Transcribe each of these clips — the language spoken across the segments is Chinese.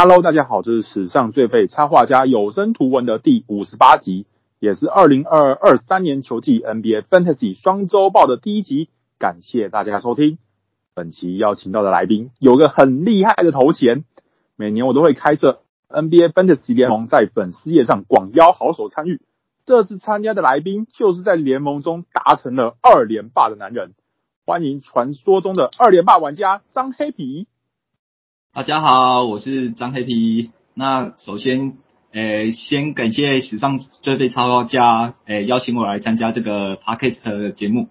Hello，大家好，这是史上最废插画家有声图文的第五十八集，也是二零二二三年球季 NBA Fantasy 双周报的第一集。感谢大家收听。本期邀请到的来宾有个很厉害的头衔，每年我都会开设 NBA Fantasy 联盟，在粉丝页上广邀好手参与。这次参加的来宾就是在联盟中达成了二连霸的男人，欢迎传说中的二连霸玩家张黑皮。大家好，我是张黑皮。那首先，诶，先感谢史上最废插画家，诶，邀请我来参加这个 Podcast 的节目。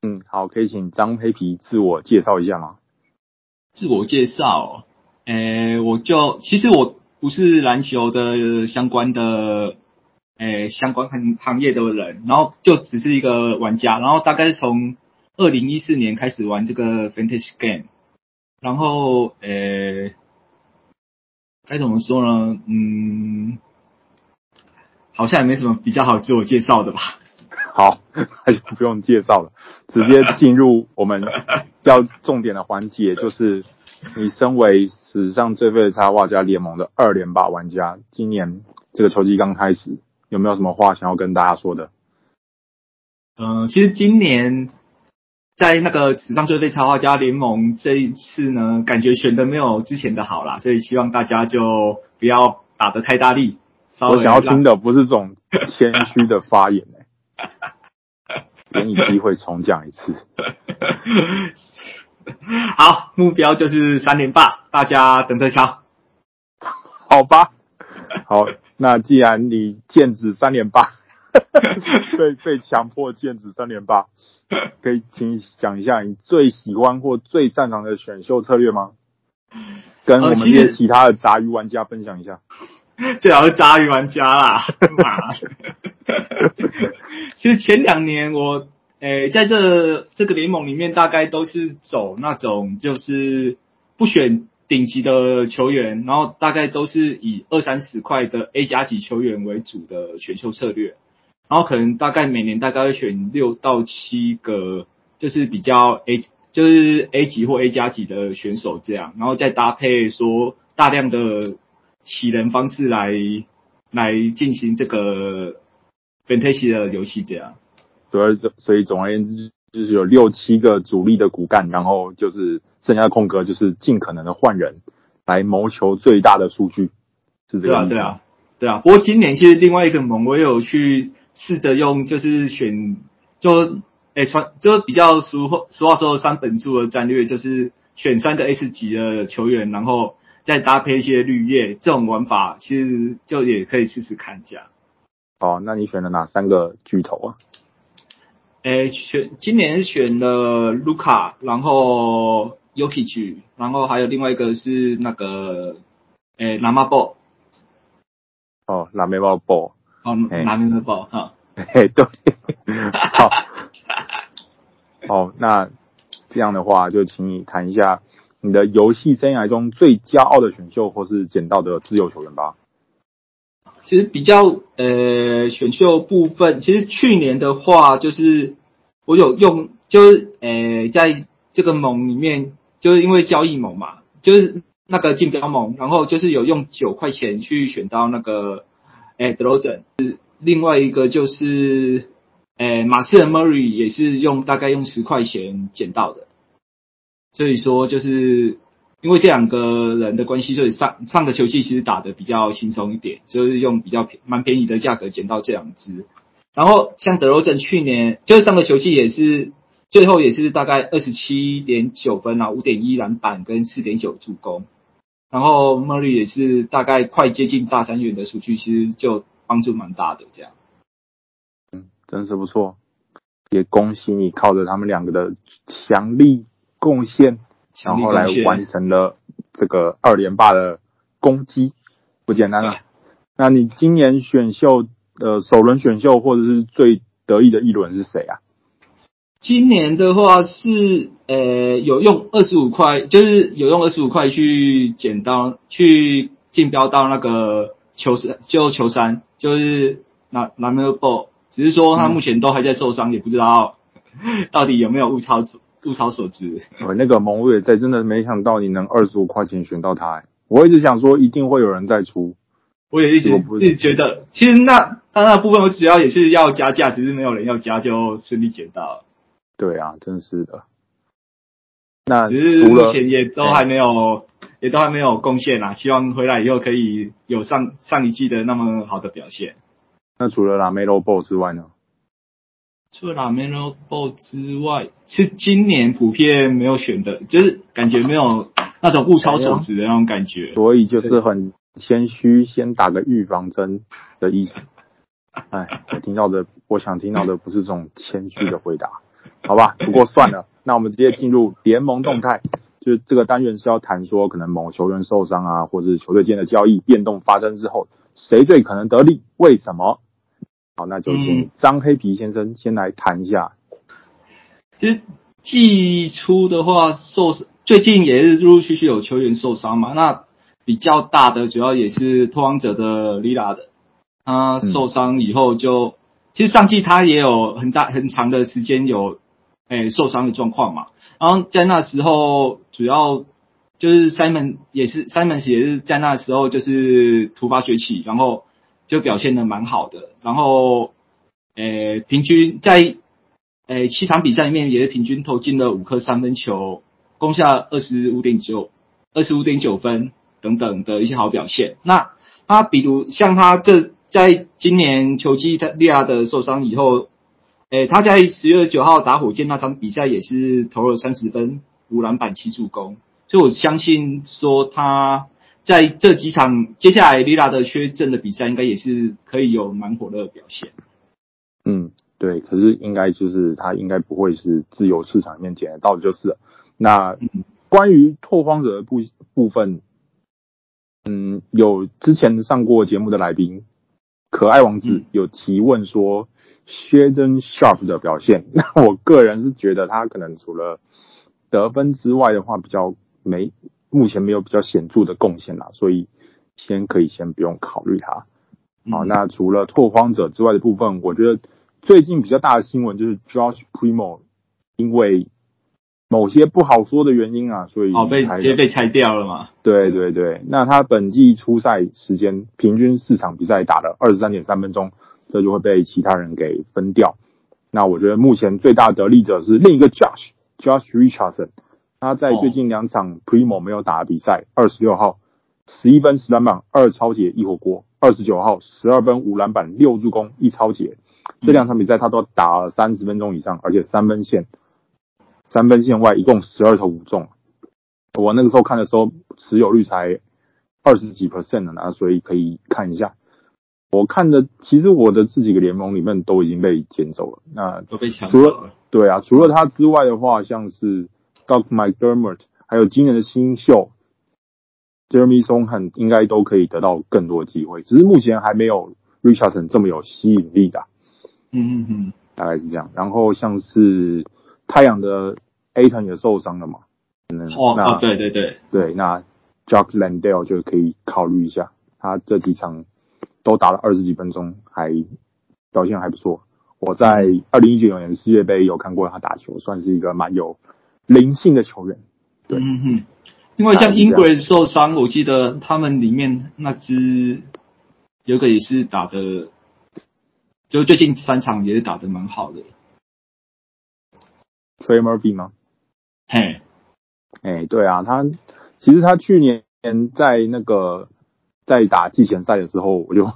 嗯，好，可以请张黑皮自我介绍一下吗？自我介绍，诶，我就其实我不是篮球的相关的，诶，相关行行业的人，然后就只是一个玩家，然后大概是从二零一四年开始玩这个 Fantasy Game。然后，呃，该怎么说呢？嗯，好像也没什么比较好自我介绍的吧。好，那就不用介绍了，直接进入我们要重点的环节，就是你身为史上最废的插画家联盟的二连霸玩家，今年这个球季刚开始，有没有什么话想要跟大家说的？嗯、呃，其实今年。在那个史上最被插画家联盟这一次呢，感觉选的没有之前的好啦，所以希望大家就不要打得太大力。我想要听的不是这种谦虚的发言哎、欸，给你机会重讲一次。好，目标就是三连霸，大家等着瞧。好吧，好，那既然你剑指三连霸，被被强迫剑指三连霸。可以请你讲一下你最喜欢或最擅长的选秀策略吗？跟我们这些其他的杂鱼玩家分享一下。最好是杂鱼玩家啦。其实前两年我诶、欸、在这这个联盟里面，大概都是走那种就是不选顶级的球员，然后大概都是以二三十块的 A 加级球员为主的选秀策略。然后可能大概每年大概会选六到七个，就是比较 A，就是 A 级或 A 加级的选手这样，然后再搭配说大量的起人方式来来进行这个 Fantasy 的游戏这样。对，所以总而言之就是有六七个主力的骨干，然后就是剩下的空格就是尽可能的换人来谋求最大的数据，是这个。对啊，对啊，对啊。不过今年其实另外一个盟我也有去。试着用就是选就诶传就比较俗话俗话说三本柱的战略，就是选三个 S 级的球员，然后再搭配一些绿叶，这种玩法其实就也可以试试看这样。哦，那你选了哪三个巨头啊？诶，选今年选了卢卡，然后 Jokic，然后还有另外一个是那个诶拉马波。哦，拉梅包波。哦，拿名的宝哈，嘿，对，好，好，那这样的话，就请你谈一下你的游戏生涯中最骄傲的选秀或是捡到的自由球员吧。其实比较呃选秀部分，其实去年的话，就是我有用，就是呃在这个盟里面，就是因为交易盟嘛，就是那个竞标盟，然后就是有用九块钱去选到那个。哎，德罗赞是另外一个，就是哎，马刺的 Murray 也是用大概用十块钱捡到的，所以说就是因为这两个人的关系，所以上上个球季其实打得比较轻松一点，就是用比较便蛮便宜的价格捡到这两支。然后像德罗赞去年就是上个球季也是最后也是大概二十七点九分啊，五点一篮板跟四点九助攻。然后 Murray 也是大概快接近大三元的数据，其实就帮助蛮大的这样。嗯，真是不错，也恭喜你靠着他们两个的强力贡献，然后来完成了这个二连霸的攻击，不简单了。那你今年选秀呃首轮选秀或者是最得意的一轮是谁啊？今年的话是。呃，有用二十五块，就是有用二十五块去捡到，去竞标到那个球三，就球三，就是那那没有爆，只是说他目前都还在受伤，嗯、也不知道 到底有没有物超物超所值。我那个蒙伟在真的没想到你能二十五块钱选到他，我一直想说一定会有人再出，我也一直一直觉得，其实那那那部分我只要也是要加价，只是没有人要加就顺利捡到了。对啊，真是的。那只是目前也都还没有，也都还没有贡献啦！希望回来以后可以有上上一季的那么好的表现。那除了 LaMelo Ball 之外呢？除了 LaMelo Ball 之外，是今年普遍没有选的，就是感觉没有那种物超所值的那种感觉。所以就是很谦虚，先打个预防针的意思。哎，我听到的，我想听到的不是这种谦虚的回答，好吧？不过算了。那我们直接进入联盟动态，就是这个单元是要谈说，可能某球员受伤啊，或者是球队间的交易变动发生之后，谁最可能得利？为什么？好，那就请张黑皮先生先来谈一下。其实季初的话，受伤最近也是陆陆续续有球员受伤嘛。那比较大的主要也是拓荒者的利拉的，他受伤以后就，嗯、其实上季他也有很大很长的时间有。诶、欸，受伤的状况嘛，然后在那时候，主要就是 Simon 也是 Simon 也是在那时候就是突发崛起，然后就表现的蛮好的，然后诶、平均在诶、欸、七场比赛里面也是平均投进了五颗三分球，攻下二十五点九二十五点九分等等的一些好表现。那他比如像他这在今年球季他利亚的受伤以后。诶，他在十月九号打火箭那场比赛也是投了三十分、五篮板、七助攻，所以我相信说他在这几场接下来利拉德缺阵的比赛，应该也是可以有蛮火热的表现。嗯，对，可是应该就是他应该不会是自由市场里面捡得到的，就是。那关于拓荒者的部部分，嗯，有之前上过节目的来宾可爱王子有提问说。Shaedon Sharpe 的表现，那我个人是觉得他可能除了得分之外的话，比较没目前没有比较显著的贡献啦，所以先可以先不用考虑他。好，那除了拓荒者之外的部分，我觉得最近比较大的新闻就是 Josh Primo 因为某些不好说的原因啊，所以哦被直接被拆掉了嘛？对对对，那他本季初赛时间平均四场比赛打了二十三点三分钟。这就会被其他人给分掉。那我觉得目前最大的得利者是另一个 Josh Josh Richardson，他在最近两场 Primo 没有打的比赛，二十六号十一分十篮板二抄截一火锅，二十九号十二分五篮板六助攻一抄截，这两场比赛他都打了三十分钟以上，而且三分线三分线外一共十二投五中。我那个时候看的时候持有率才二十几 percent 的呢，所以可以看一下。我看的其实我的这几个联盟里面都已经被捡走了，那都被抢走了。对啊，除了他之外的话，像是 Doug McDermott，还有今年的新秀 Jeremy s o n h a n 应该都可以得到更多的机会。只是目前还没有 Richardson 这么有吸引力的。嗯嗯嗯，大概是这样。然后像是太阳的 Ayton 也受伤了嘛？嗯，哦，对对对对，那 Jock Landale 就可以考虑一下，他这几场。都打了二十几分钟，还表现还不错。我在二零一九年世界杯有看过他打球，算是一个蛮有灵性的球员。对，嗯哼。因为像 Ingram 受伤，我记得他们里面那支有个也是打的，就最近三场也是打的蛮好的。Trey Murphy 吗？嘿，哎，对啊，他其实他去年在那个。在打季前赛的时候，我就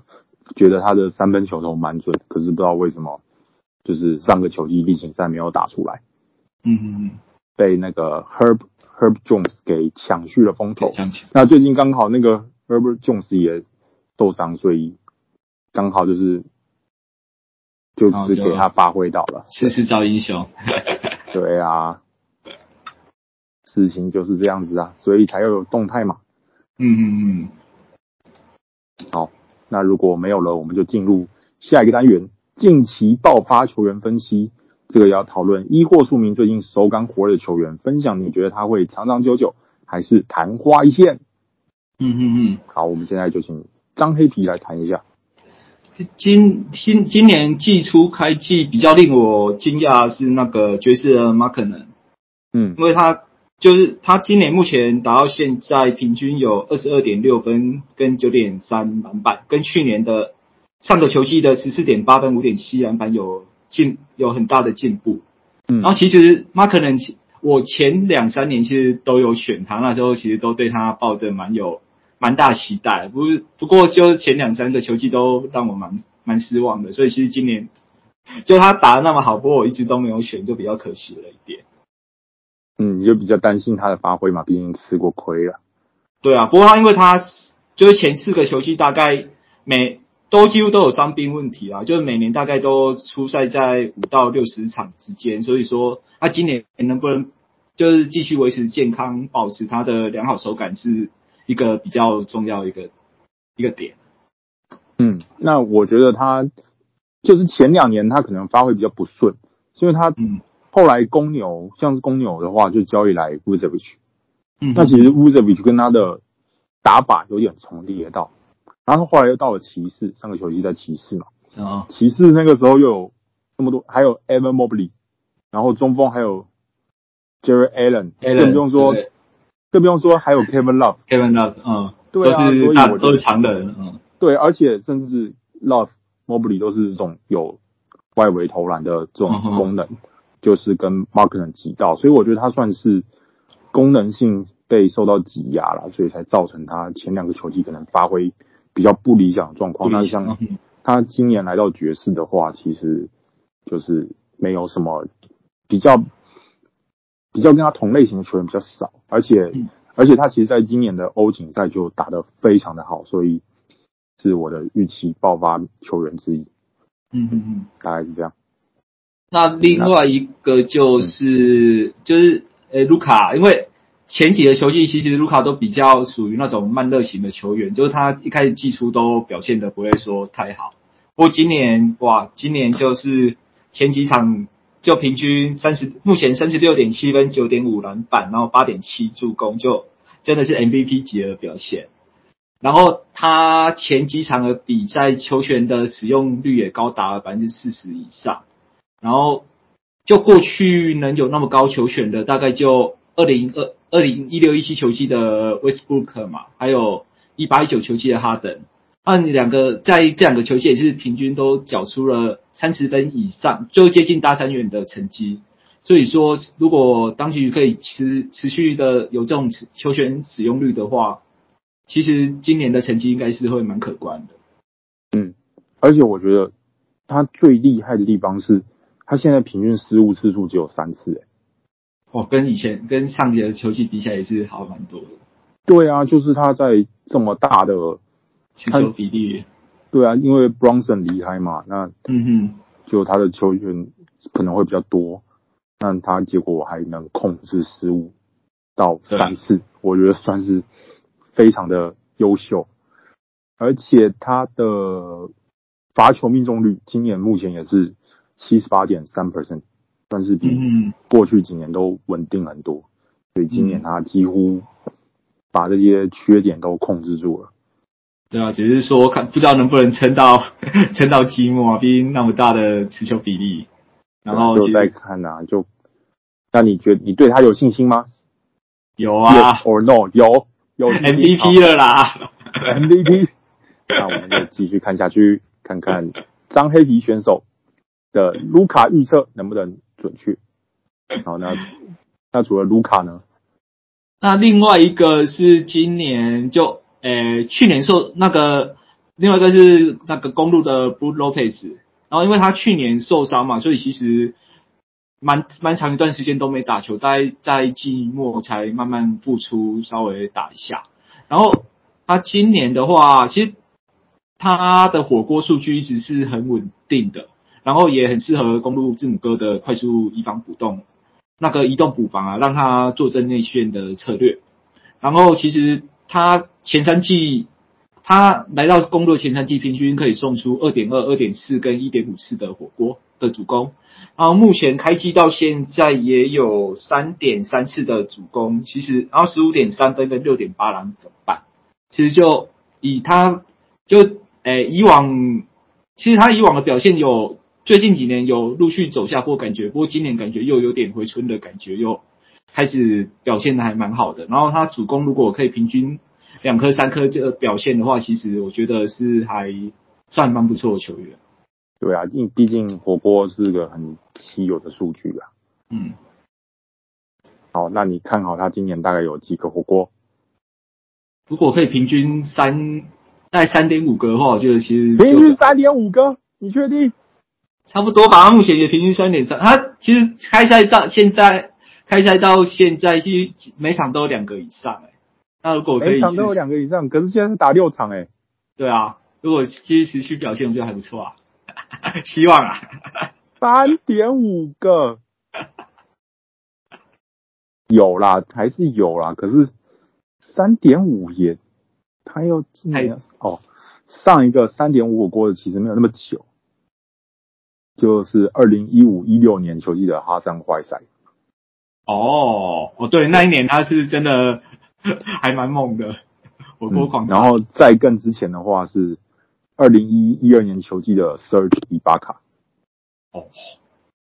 觉得他的三分球投蛮准，可是不知道为什么，就是上个球季例行赛没有打出来。嗯嗯嗯，被那个 Herb Herb Jones 给抢去了风头。那最近刚好那个 Herb Jones 也受伤，所以刚好就是就是给他发挥到了。时势造英雄。对啊，事情就是这样子啊，所以才要有动态嘛。嗯嗯嗯。好，那如果没有了，我们就进入下一个单元——近期爆发球员分析。这个要讨论一或数名最近手感火热的球员，分享你觉得他会长长久久，还是昙花一现？嗯嗯嗯。好，我们现在就请张黑皮来谈一下。今今今年季初开季比较令我惊讶的是那个爵士的马可能，嗯，因为他就是他今年目前达到现在，平均有二十二点六分跟九点三篮板，跟去年的上个球季的十四点八分五点七篮板有进有很大的进步。嗯，然后其实 Markkanen 我前两三年其实都有选他，那时候其实都对他抱着蛮有蛮大期待。不是，不过就前两三个球季都让我蛮蛮失望的，所以其实今年 就他打的那么好，不过我一直都没有选，就比较可惜了一点。嗯，你就比较担心他的发挥嘛，毕竟吃过亏了。对啊，不过他因为他就是前四个球季大概每都几乎都有伤病问题啊，就是每年大概都出赛在五到六十场之间，所以说他今年能不能就是继续维持健康，保持他的良好手感，是一个比较重要的一个一个点。嗯，那我觉得他就是前两年他可能发挥比较不顺，因为他嗯。后来公牛像是公牛的话，就交易来 Vucevic。嗯，那其实 Vucevic 跟他的打法有点重叠到，然后后来又到了骑士，上个球季在骑士嘛。啊，骑士那个时候又有那么多，还有 Evan Mobley，然后中锋还有 Jarrett Allen，更不用说，更不用说还有 Kevin Love，Kevin Love，嗯，对啊，所以我都是强的人，嗯，对，而且甚至 Love Mobley 都是这种有外围投篮的这种功能。就是跟 Markkanen 挤到，所以我觉得他算是功能性被受到挤压了，所以才造成他前两个球季可能发挥比较不理想的状况。那像他今年来到爵士的话，其实就是没有什么比较比较跟他同类型的球员比较少，而且而且他其实在今年的欧锦赛就打得非常的好，所以是我的预期爆发球员之一。嗯嗯嗯，大概是这样。那另外一个就是、就是呃卢卡，因为前几个球季其实卢卡都比较属于那种慢热型的球员，就是他一开始季初都表现得不会说太好。不过今年哇，今年就是前几场就平均三十，目前三十六点七分，九点五篮板，然后八点七助攻，就真的是 MVP 级的表现。然后他前几场的比赛球权的使用率也高达了百分之四十以上。然后，就过去能有那么高球权的，大概就二零二二零一六一七球季的 Westbrook 嘛，还有一八一九球季的哈登，按两个在这两个球季也是平均都缴出了三十分以上，就接近大三元的成绩。所以说，如果当局可以持持续的有这种球权使用率的话，其实今年的成绩应该是会蛮可观的。嗯，而且我觉得他最厉害的地方是。他现在平均失误次数只有三次，哎，哦，跟以前跟上一个球季比起来也是好蛮多的。对啊，就是他在这么大的持球比例，对啊，因为 Bronson 离开嘛，那嗯哼，就他的球权可能会比较多，但他结果还能控制失误到三次，我觉得算是非常的优秀，而且他的罚球命中率今年目前也是。七十八点三 percent，算是比过去几年都稳定很多，所以今年他几乎把这些缺点都控制住了。对啊，只是说看不知道能不能撑到 撑到期末，毕竟那么大的持球比例。然后就再看啊，就那你觉得你对他有信心吗？有啊，Yes or no？有有 MVP 了啦，MVP。那我们就继续看下去，看看张黑皮选手的卢卡预测能不能准确？好，那那除了卢卡呢？那另外一个是今年就呃、去年受那个，另外一个是那个公路的 Brook Lopez，然后因为他去年受伤嘛，所以其实蛮蛮长一段时间都没打球，大概在季末才慢慢复出，稍微打一下。然后他今年的话，其实他的火锅数据一直是很稳定的。然后也很适合公路字母哥的快速移防补动，那个移动补防啊，让他坐镇内线的策略。然后其实他前三季，他来到公路前三季平均可以送出二点二、二点四跟一点五次的火锅的主攻。然后目前开季到现在也有三点三次的主攻，其实然后十五点三分跟六点八篮板，其实就以他就诶以往，其实他以往的表现有。最近几年有陆续走下坡感觉，不过今年感觉又有点回春的感觉，又开始表现的还蛮好的。然后他主攻如果可以平均两颗三颗这个表现的话，其实我觉得是还算蛮不错的球员。对啊，因毕竟火锅是个很稀有的数据啊。嗯。好，那你看好他今年大概有几个火锅？如果可以平均三，大概三点五个的话，我觉得其实平均三点五个，你确定？差不多吧，目前也平均三点三。他其实开赛到现在，开赛到现在，其实每场都有两个以上哎。那如果可以，每场都有两个以上，可是现在是打六场哎。对啊，如果其实持续表现，我觉得还不错啊。希望啊，三点五个有啦，还是有啦，可是。三点五也，他又今年哦，上一个三点五我过的其实没有那么久，就是二零一五一六年球季的哈桑怀赛。哦哦，对，那一年他是真的还蛮猛的火锅狂、嗯。然后再更之前的话是二零一一二年球季的 Serge Ibaka。哦，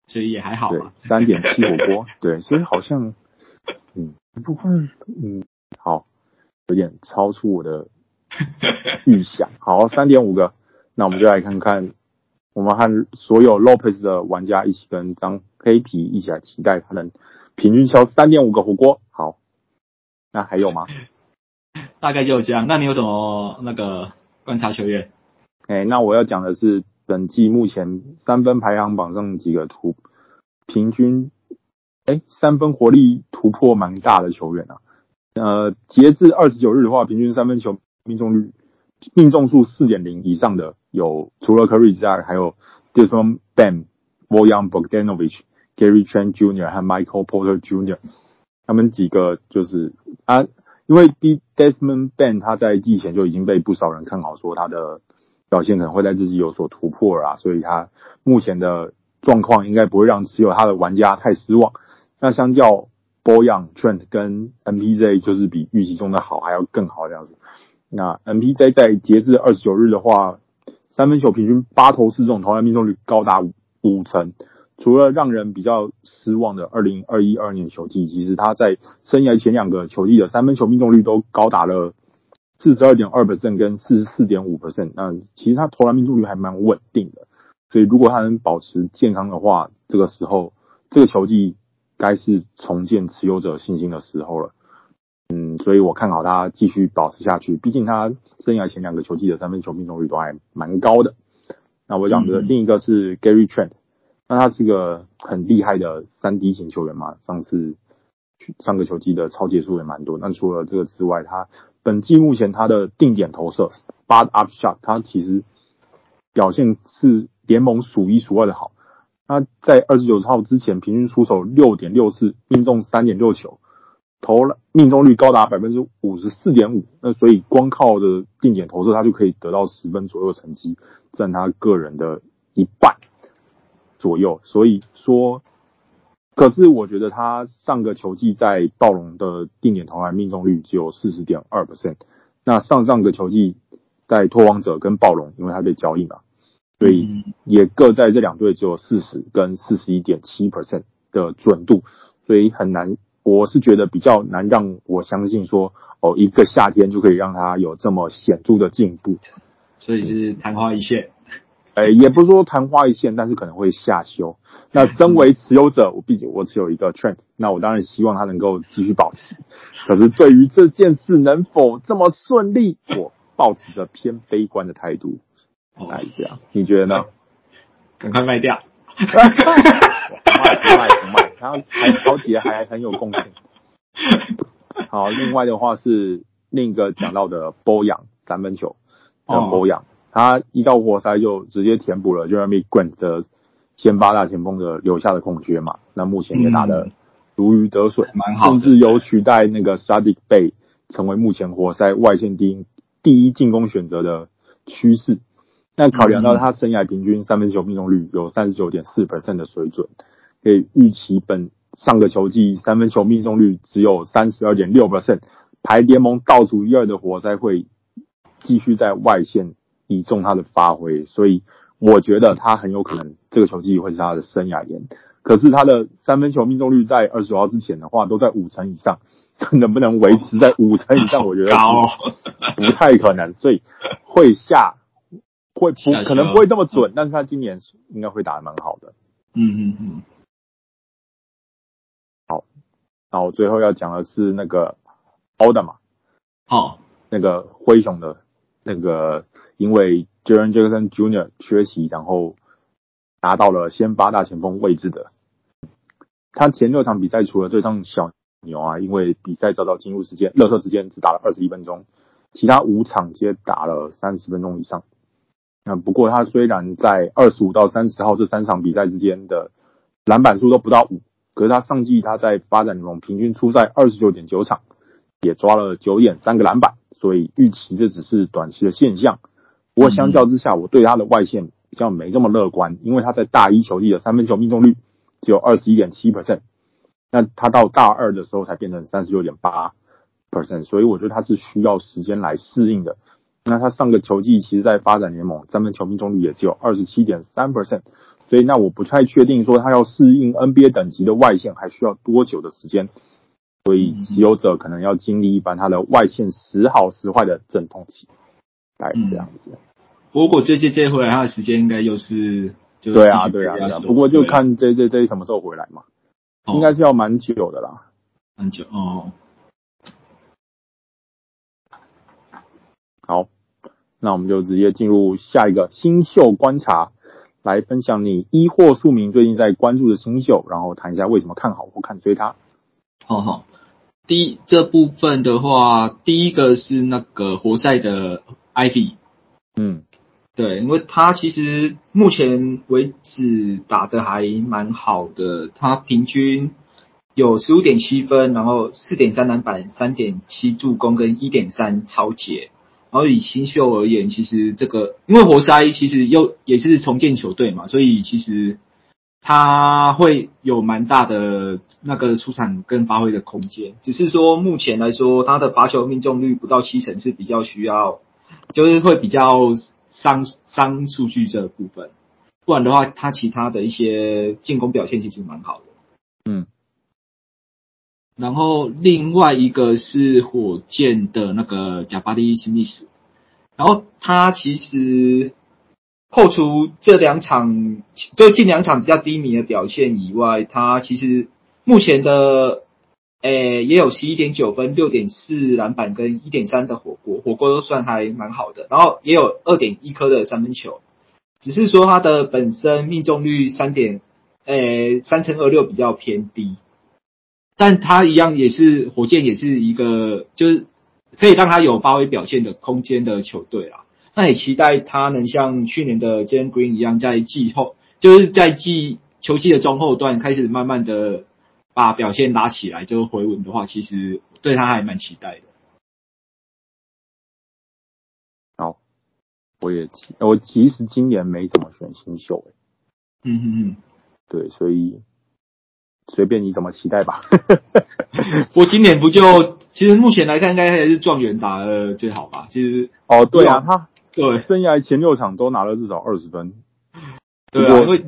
所以也还好。对，三点七火锅，对，所以好像嗯不会嗯。好，有点超出我的预想。好，三点五个，那我们就来看看，我们和所有 Lopez 的玩家一起跟张黑皮一起来期待他能平均敲三点五个火锅。好，那还有吗？大概就这样。那你有什么那个观察球员？哎、欸，那我要讲的是本季目前三分排行榜上几个突平均，哎、欸，三分火力突破蛮大的球员啊。呃，截至二十九日的话，平均三分球命中率、命中数四点零以上的有，除了 Curry 之外，还有 Desmond Bane、Bojan Bogdanovic、Gary Trent Jr. 和 Michael Porter Jr. 他们几个就是啊，因为 Desmond b a n 他在季前就已经被不少人看好，说他的表现可能会在自己有所突破啊，所以他目前的状况应该不会让持有他的玩家太失望。那相较 Bojan、Trent 跟 MPJ 就是比预期中的好还要更好这样子。那 MPJ 在截至二十九日的话，三分球平均八投四中，投篮命中率高达五五成。除了让人比较失望的二零二一二年球季，其实他在生涯前两个球季的三分球命中率都高达了四十二点二 percent 跟四十四点五 percent。那其实他投篮命中率还蛮稳定的，所以如果他能保持健康的话，这个时候这个球季。该是重建持有者信心的时候了，嗯，所以我看好他继续保持下去。毕竟他生涯前两个球季的三分球命中率都还蛮高的。那我讲的另一个是 Gary Trent，那他是个很厉害的三 D 型球员嘛，上次上个球季的超节数也蛮多。那除了这个之外，他本季目前他的定点投射 spot up shot，他其实表现是联盟数一数二的好。他在二十九号之前平均出手六点六次，命中三点六球，投了命中率高达百分之五十四点五。那所以光靠着定点投射，他就可以得到十分左右的成绩，占他个人的一半左右。所以说，可是我觉得他上个球季在暴龙的定点投篮命中率只有四十点二 percent。那上上个球季在拓荒者跟暴龙，因为他被交易嘛。所以也各在这两队只有四十跟四十一点七 percent 的准度，所以很难，我是觉得比较难让我相信说，哦，一个夏天就可以让他有这么显著的进步，所以是昙花一现。哎，也不是说昙花一现，但是可能会下修。那身为持有者，我毕竟我持有一个 trend，那我当然希望它能够继续保持。可是对于这件事能否这么顺利，我抱持着偏悲观的态度。来这样，你觉得呢？赶快卖掉！不卖不卖不卖，然后还超级还很有贡献。好，另外的话是另一个讲到的波扬三分球的波扬，他一到活塞就直接填补了 Jeremy Grant 的先发大前锋的留下的空缺嘛。那目前也打得如鱼得水，蛮好，甚至有取代那个 Saddiq Bey 成为目前活塞外线第一第一进攻选择的趋势。那考量到他生涯平均三分球命中率有三十九点四 percent 的水准，可以预期本上个球季三分球命中率只有三十二点六 percent，排联盟倒数一二的活塞会继续在外线倚重他的发挥，所以我觉得他很有可能这个球季会是他的生涯年。可是他的三分球命中率在二十号之前的话都在五成以上，能不能维持在五成以上？我觉得高不太可能，所以会下会不可能不会这么准，但是他今年应该会打得蛮好的。嗯嗯嗯。然后最后要讲的是那个奥德玛，好，那个灰熊的那个因为 Jaren Jackson Jr. 缺席，然后拿到了先发大前锋位置的。他前六场比赛除了对上小牛啊，因为比赛早早进入时间，热射时间只打了二十一分钟，其他五场皆打了三十分钟以上。那不过他虽然在二十五到三十号这三场比赛之间的篮板数都不到五，可是他上季他在发展联盟平均出赛二十九点九场，也抓了九点三个篮板，所以预期这只是短期的现象。不过相较之下，我对他的外线比较没这么乐观，因为他在大一球季的三分球命中率只有二十一点七 percent，那他到大二的时候才变成三十六点八 percent，所以我觉得他是需要时间来适应的。那他上个球季其实，在发展联盟三分球命中率也只有二十七点三 percent，所以那我不太确定说他要适应 NBA 等级的外线还需要多久的时间，所以持有者可能要经历一番他的外线时好时坏的阵痛期，大概是这样子。如果这些接回来，他的时间应该又是就对啊对啊对啊，不过就看 J J J 什么时候回来嘛，应该是要蛮久的啦，蛮久哦。好。那我们就直接进入下一个新秀观察，来分享你一或数名最近在关注的新秀，然后谈一下为什么看好或看衰他。好好，第一这部分的话，第一个是那个活塞的 Ivy，嗯，对，因为他其实目前为止打得还蛮好的，他平均有十五点七分，然后四点三篮板，三点七助攻跟一点三抄截。然后以新秀而言，其实这个因为活塞其实又也是重建球队嘛，所以其实他会有蛮大的那个出场跟发挥的空间。只是说目前来说，他的罚球命中率不到七成是比较需要，就是会比较伤伤数据这部分。不然的话，他其他的一些进攻表现其实蛮好的。嗯。然后另外一个是火箭的那个贾巴利史密斯，然后他其实扣除这两场就近两场比较低迷的表现以外，他其实目前的诶也有十一点九分、六点四篮板跟一点三的火锅，火锅都算还蛮好的。然后也有二点一颗的三分球，只是说他的本身命中率三点诶三成二六比较偏低。但他一样也是火箭，也是一个就是可以让他有发挥表现的空间的球队啦。那也期待他能像去年的 Jalen Green 一样，在季后就是在季球季的中后段开始慢慢的把表现拉起来，就回稳的话，其实对他还蛮期待的。好，我也我其实今年没怎么选新秀，嗯嗯嗯，对，所以。随便你怎么期待吧。我今年不就，其实目前来看，应该还是状元打的最好吧。其实哦，对啊，他对生涯前六场都拿了至少二十分。对啊，因为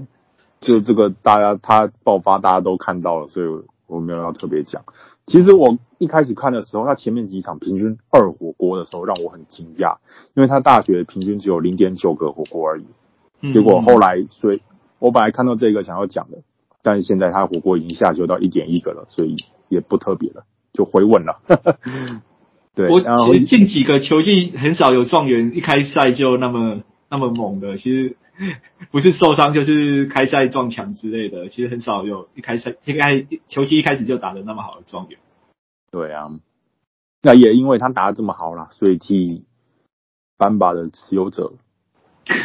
就这个大家他爆发，大家都看到了，所以我没有要特别讲。其实我一开始看的时候，他前面几场平均二火锅的时候，让我很惊讶，因为他大学平均只有零点九个火锅而已。结果后来，所以我本来看到这个想要讲的。但是现在他火锅已经下修到一点一个了，所以也不特别了，就回稳了。对，我其实近几个球季很少有状元一开赛就那么那么猛的，其实不是受伤就是开赛撞墙之类的，其实很少有一开赛一开球季一开始就打的那么好的状元。对啊，那也因为他打的这么好啦，所以替班巴的持有者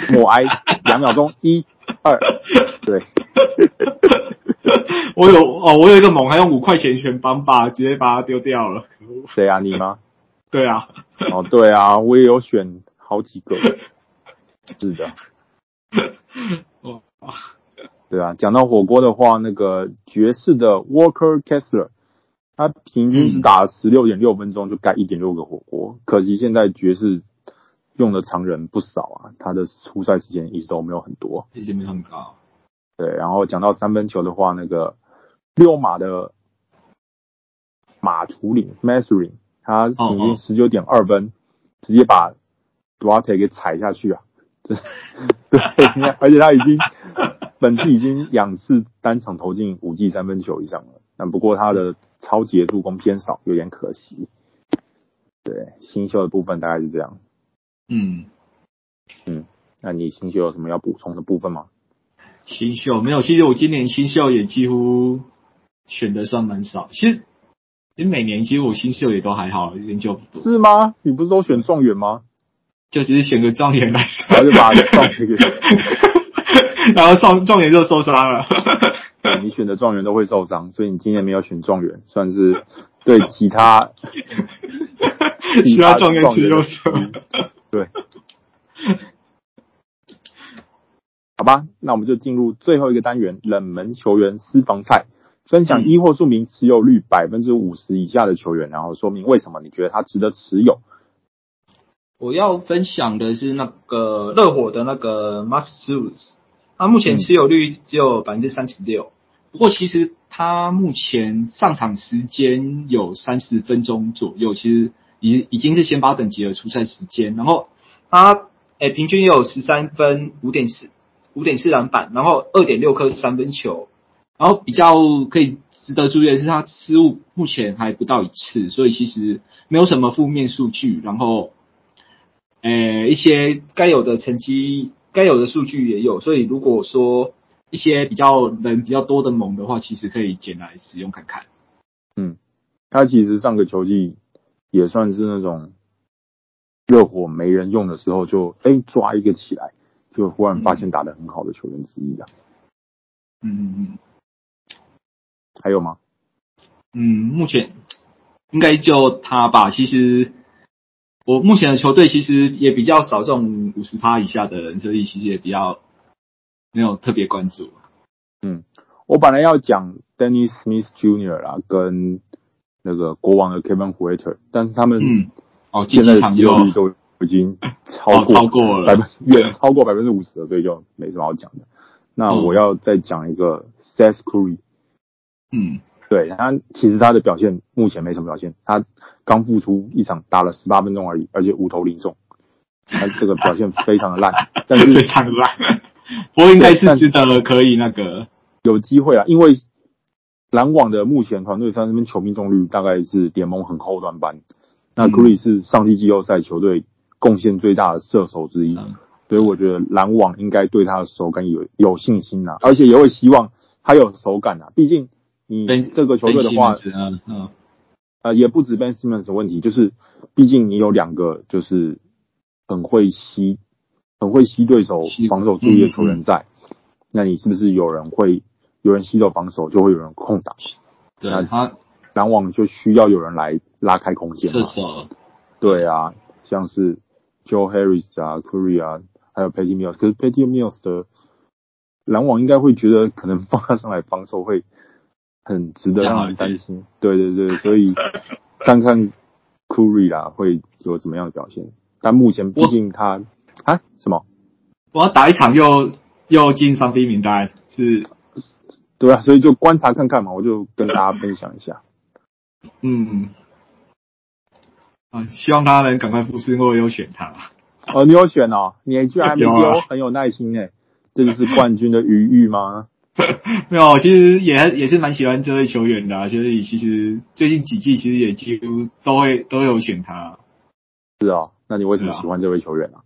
默哀两秒钟，一、二，对。我有哦，我有一个猛，还用五块钱选邦巴，直接把它丢掉了。谁啊？你吗？对啊。哦，对啊，我也有选好几个。是的。哇。对啊，讲到火锅的话，那个爵士的 Walker Kessler，他平均是打了十六点六分钟就盖一点六个火锅，可惜现在爵士用的常人不少啊，他的出赛时间一直都没有很多，一直没有很高。对，然后讲到三分球的话，那个六马的马图里 Mathurin 他平均十九点二分，直接把 Duarte 给踩下去啊！这对，而且他已经 本次已经两次单场投进五记三分球以上了，但不过他的超级助攻偏少，有点可惜。对，新秀的部分大概是这样。嗯嗯，那你新秀有什么要补充的部分吗？新秀没有，其实我今年新秀也几乎选的算蛮少。其实，其实每年其实我新秀也都还好，研究不多。是吗？你不是都选状元吗？就只是选个状元来说，然后就把状元给，然后状状元就受伤了。你选的状元都会受伤，所以你今年没有选状元，算是对其他。其他状元吃肉色，对，好吧，那我们就进入最后一个单元——冷门球员私房菜，分享一或数名持有率百分之五十以下的球员，然后说明为什么你觉得他值得持有。我要分享的是那个热火的那个 Max Strus，他目前持有率只有百分之三十六，不过其实他目前上场时间有三十分钟左右，其实。已已经是先发等级的出赛时间，然后他诶、欸、平均也有十三分五点四五点四篮板，然后二点六颗三分球，然后比较可以值得注意的是他失误目前还不到一次，所以其实没有什么负面数据，然后呃、一些该有的成绩该有的数据也有，所以如果说一些比较人比较多的盟的话，其实可以捡来使用看看。嗯，他其实上个球季。也算是那种热火没人用的时候就，就、欸、哎抓一个起来，就忽然发现打得很好的球员之一的。嗯嗯嗯。还有吗？嗯，目前应该就他吧。其实我目前的球队其实也比较少这种五十趴以下的人，所以其实也比较没有特别关注。嗯，我本来要讲 Dennis Smith Jr. 啦，跟。那个国王的 Kevin Huerter，但是他们哦，现在的机会率都已经超过超过了。百分远超过百分之五十了，所以就没什么好讲的。那我要再讲一个 Seth Curry，嗯，对他其实他的表现目前没什么表现，他刚复出一场打了十八分钟而已，而且五投零中，他这个表现非常的烂，但是非常烂，不过应该是值得可以那个。有机会啊，因为。篮网的目前团队在那边球命中率大概是联盟很后端班，那 Curry 是上季季后赛球队贡献最大的射手之一，所以我觉得篮网应该对他的手感有有信心呐，而且也会希望他有手感呐，毕竟你这个球队的话，嗯，呃，也不止 Ben Simmons 的问题，就是毕竟你有两个就是很会吸、很会吸对手防守注意的球员在，那你是不是有人会？有人吸走防守，就会有人空档。对，那他篮网就需要有人来拉开空间。射手。对啊，像是 Joe Harris 啊，Curry 啊，还有 Patty Mills。可是 Patty Mills 的篮网应该会觉得，可能放他上来防守会很值得让人担心。对对对，所以 看看 Curry 啦，会有怎么样的表现？但目前毕竟他啊什么？我要打一场又又进伤兵名单是。对啊，所以就观察看看嘛，我就跟大家分享一下。嗯，啊，希望他能赶快复出，因为我有选他。哦，你有选哦，你居然还没 丢，很有耐心诶。这就是冠军的余裕吗？没有，其实也也是蛮喜欢这位球员的，啊，所以其实最近几季其实也几乎都会都有选他。是哦，那你为什么喜欢这位球员呢？啊？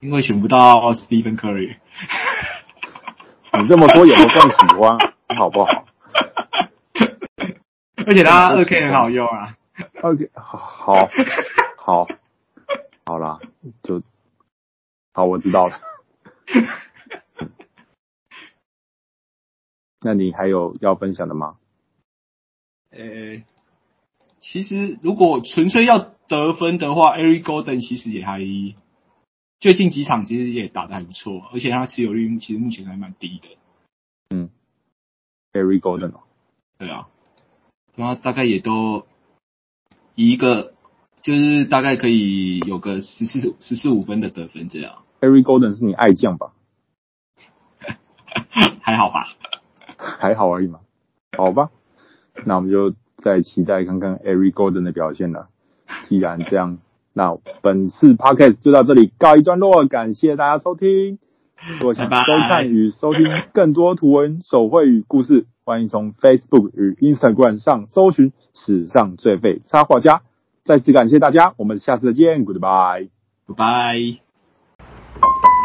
因为选不到 Stephen Curry。你这么说也不算喜欢，好不好？而且他二 K 很好用啊。二 K 好，好，好，好啦，就好，我知道了。那你还有要分享的吗？呃、欸，其实如果纯粹要得分的话，Eric Golden 其实也还。最近几场其实也打得还不错，而且他持有率其实目前还蛮低的。嗯，Eric Golden 哦，对啊，他大概也都一个，就是大概可以有个十四十四五分的得分这样。Eric Golden 是你爱将吧？还好吧？还好而已嘛。好吧，那我们就再期待看看 Eric Golden 的表现了。既然这样，那本次 Podcast 就到这里告一段落，感谢大家收听。如果想收看与收听更多图文手绘与故事，欢迎从 Facebook 与 Instagram 上搜寻“史上最废插画家”。再次感谢大家，我们下次再见，Goodbye，Goodbye。Goodbye